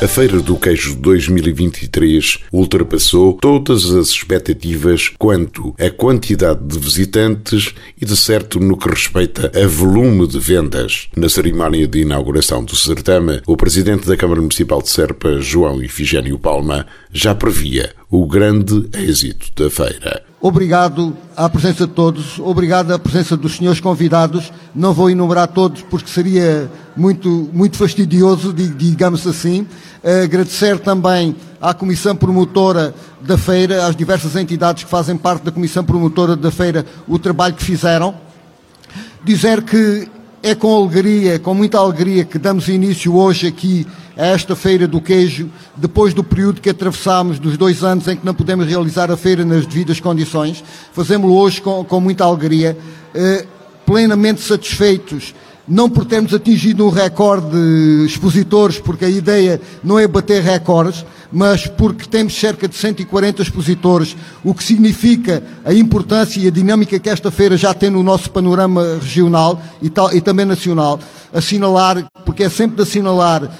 A Feira do Queijo 2023 ultrapassou todas as expectativas quanto à quantidade de visitantes e, de certo, no que respeita a volume de vendas. Na cerimónia de inauguração do certame, o presidente da Câmara Municipal de Serpa, João Ifigênio Palma, já previa o grande êxito da feira. Obrigado à presença de todos, obrigado à presença dos senhores convidados. Não vou enumerar todos porque seria muito, muito fastidioso, digamos assim. Agradecer também à Comissão Promotora da Feira, às diversas entidades que fazem parte da Comissão Promotora da Feira, o trabalho que fizeram. Dizer que é com alegria, com muita alegria, que damos início hoje aqui a esta Feira do Queijo, depois do período que atravessámos, dos dois anos em que não pudemos realizar a feira nas devidas condições. Fazemos-lo hoje com, com, muita alegria, eh, plenamente satisfeitos não por termos atingido um recorde de expositores, porque a ideia não é bater recordes, mas porque temos cerca de 140 expositores, o que significa a importância e a dinâmica que esta feira já tem no nosso panorama regional e, tal, e também nacional. Assinalar, porque é sempre de assinalar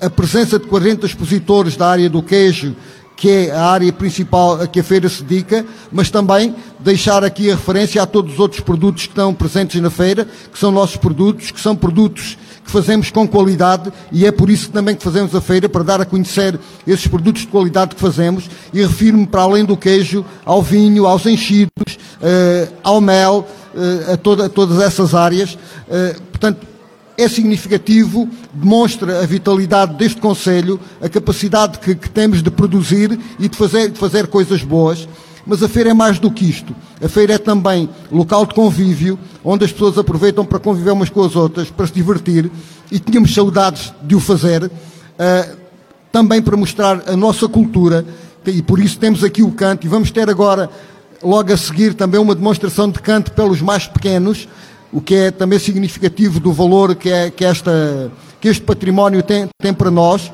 a presença de 40 expositores da área do queijo, que é a área principal a que a feira se dedica, mas também deixar aqui a referência a todos os outros produtos que estão presentes na feira, que são nossos produtos, que são produtos que fazemos com qualidade e é por isso também que fazemos a feira, para dar a conhecer esses produtos de qualidade que fazemos e refiro-me para além do queijo, ao vinho, aos enchidos, uh, ao mel, uh, a, toda, a, todas essas áreas. Portanto, é significativo, demonstra a vitalidade deste Conselho, a capacidade que, que temos de produzir e de fazer, de fazer coisas boas. Mas a feira é mais do que isto. A feira é também local de convívio, onde as pessoas aproveitam para conviver umas com as outras, para se divertir, e tínhamos saudades de o fazer, uh, também para mostrar a nossa cultura, e por isso temos aqui o canto, e vamos ter agora, logo a seguir, também uma demonstração de canto pelos mais pequenos, o que é também significativo do valor que, é, que, esta, que este património tem, tem para nós.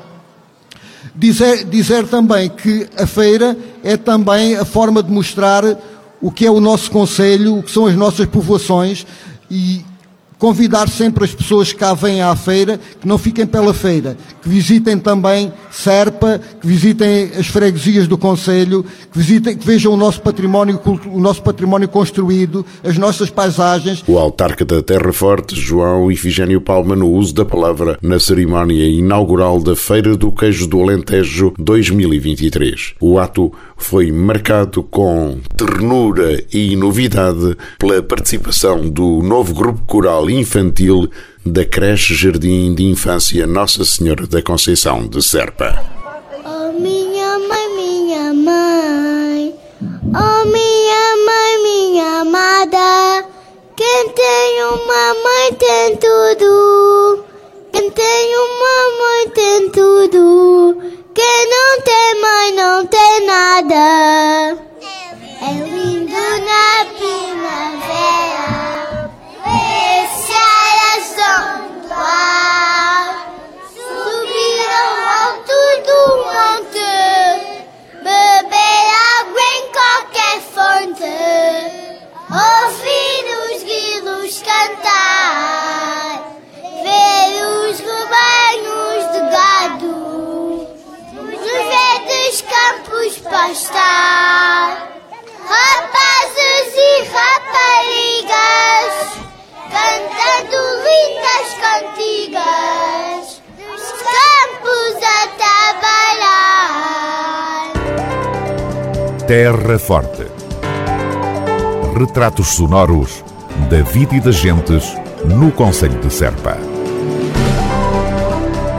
Dizer, dizer também que a feira é também a forma de mostrar o que é o nosso Conselho, o que são as nossas povoações e convidar sempre as pessoas que cá vêm à feira, que não fiquem pela feira, que visitem também Serpa, que visitem as freguesias do Conselho, que visitem, que vejam o nosso património, o nosso património construído, as nossas paisagens. O autarca da Terra Forte, João Ifigênio Palma, no uso da palavra na cerimónia inaugural da Feira do Queijo do Alentejo 2023. O ato foi marcado com ternura e novidade pela participação do novo grupo coral infantil da creche Jardim de Infância Nossa Senhora da Conceição de Serpa. Oh minha mãe, minha mãe, oh minha mãe, minha amada, quem tem uma mãe tem tudo, quem tem uma mãe tem tudo, quem não tem mãe não tem nada. Campos pastar, rapazes e raparigas cantando lindas cantigas, nos campos a trabalhar. Terra Forte. Retratos sonoros da vida e das gentes no Conselho de Serpa.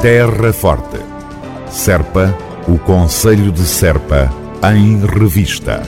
Terra Forte. Serpa, o Conselho de Serpa, em revista.